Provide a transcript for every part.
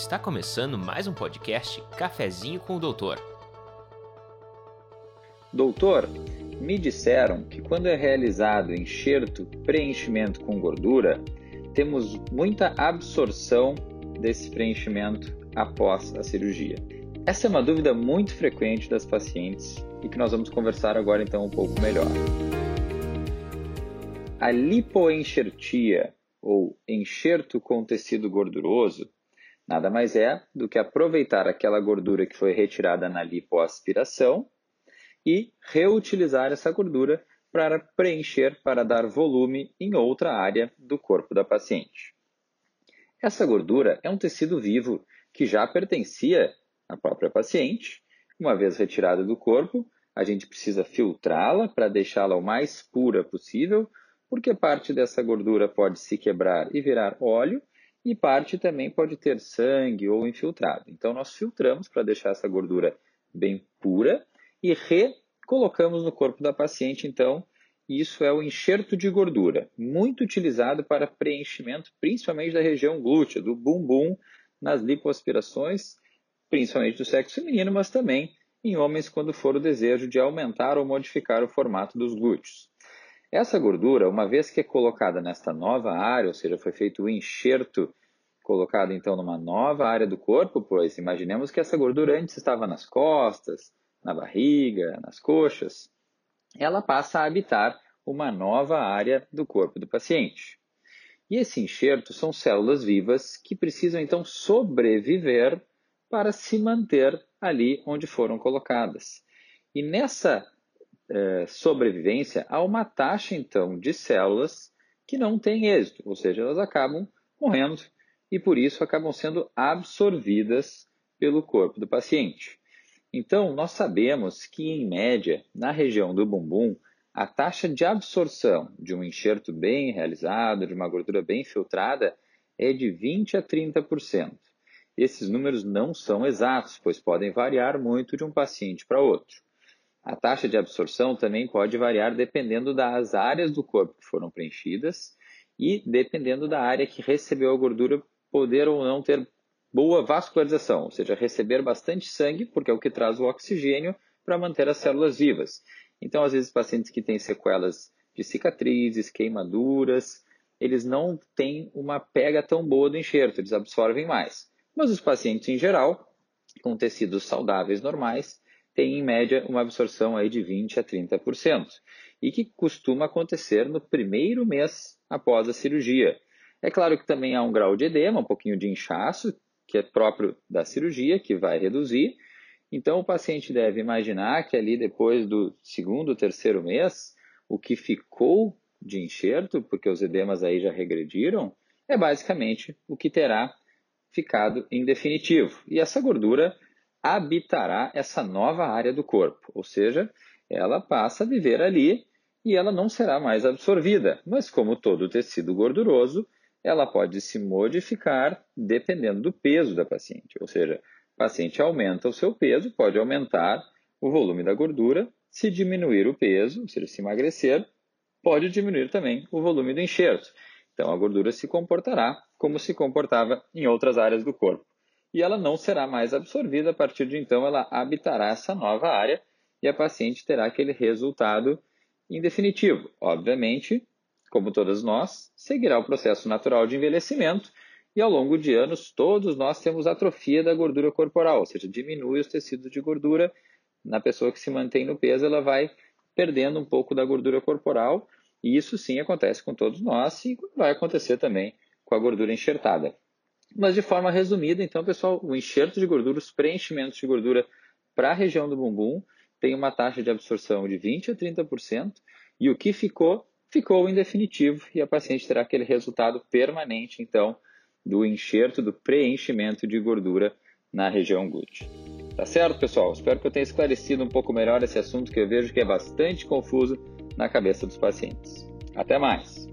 Está começando mais um podcast Cafezinho com o Doutor. Doutor, me disseram que quando é realizado enxerto preenchimento com gordura, temos muita absorção desse preenchimento após a cirurgia. Essa é uma dúvida muito frequente das pacientes e que nós vamos conversar agora então um pouco melhor. A lipoenxertia ou enxerto com tecido gorduroso nada mais é do que aproveitar aquela gordura que foi retirada na lipoaspiração e reutilizar essa gordura para preencher, para dar volume em outra área do corpo da paciente. Essa gordura é um tecido vivo que já pertencia à própria paciente. Uma vez retirada do corpo, a gente precisa filtrá-la para deixá-la o mais pura possível, porque parte dessa gordura pode se quebrar e virar óleo, e parte também pode ter sangue ou infiltrado. Então, nós filtramos para deixar essa gordura bem pura e recolocamos no corpo da paciente. Então, isso é o enxerto de gordura, muito utilizado para preenchimento, principalmente da região glútea, do bumbum, nas lipoaspirações, principalmente do sexo feminino, mas também em homens quando for o desejo de aumentar ou modificar o formato dos glúteos. Essa gordura, uma vez que é colocada nesta nova área, ou seja, foi feito o enxerto colocado então numa nova área do corpo, pois imaginemos que essa gordura antes estava nas costas, na barriga, nas coxas, ela passa a habitar uma nova área do corpo do paciente. E esse enxerto são células vivas que precisam então sobreviver para se manter ali onde foram colocadas. E nessa é, sobrevivência, há uma taxa, então, de células que não têm êxito, ou seja, elas acabam morrendo e, por isso, acabam sendo absorvidas pelo corpo do paciente. Então, nós sabemos que, em média, na região do bumbum, a taxa de absorção de um enxerto bem realizado, de uma gordura bem filtrada, é de 20 a 30%. Esses números não são exatos, pois podem variar muito de um paciente para outro. A taxa de absorção também pode variar dependendo das áreas do corpo que foram preenchidas e dependendo da área que recebeu a gordura poder ou não ter boa vascularização, ou seja, receber bastante sangue, porque é o que traz o oxigênio para manter as células vivas. Então, às vezes, pacientes que têm sequelas de cicatrizes, queimaduras, eles não têm uma pega tão boa do enxerto, eles absorvem mais. Mas os pacientes em geral, com tecidos saudáveis normais, tem em média uma absorção aí de 20 a 30%, e que costuma acontecer no primeiro mês após a cirurgia. É claro que também há um grau de edema, um pouquinho de inchaço, que é próprio da cirurgia, que vai reduzir. Então o paciente deve imaginar que ali depois do segundo, terceiro mês, o que ficou de enxerto, porque os edemas aí já regrediram, é basicamente o que terá ficado em definitivo. E essa gordura habitará essa nova área do corpo, ou seja, ela passa a viver ali e ela não será mais absorvida. Mas, como todo tecido gorduroso, ela pode se modificar dependendo do peso da paciente. Ou seja, o paciente aumenta o seu peso, pode aumentar o volume da gordura. Se diminuir o peso, ou seja, se emagrecer, pode diminuir também o volume do enxerto. Então, a gordura se comportará como se comportava em outras áreas do corpo e ela não será mais absorvida. A partir de então, ela habitará essa nova área e a paciente terá aquele resultado em definitivo. Obviamente, como todas nós, seguirá o processo natural de envelhecimento e ao longo de anos todos nós temos atrofia da gordura corporal, ou seja, diminui os tecidos de gordura. Na pessoa que se mantém no peso, ela vai perdendo um pouco da gordura corporal e isso sim acontece com todos nós e vai acontecer também com a gordura enxertada. Mas de forma resumida, então, pessoal, o enxerto de gordura, os preenchimentos de gordura para a região do bumbum tem uma taxa de absorção de 20 a 30%, e o que ficou, ficou em definitivo, e a paciente terá aquele resultado permanente, então, do enxerto, do preenchimento de gordura na região glútea. Tá certo, pessoal? Espero que eu tenha esclarecido um pouco melhor esse assunto que eu vejo que é bastante confuso na cabeça dos pacientes. Até mais!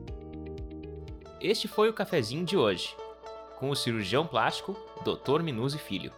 Este foi o cafezinho de hoje com o cirurgião plástico Dr. Minuzzi Filho.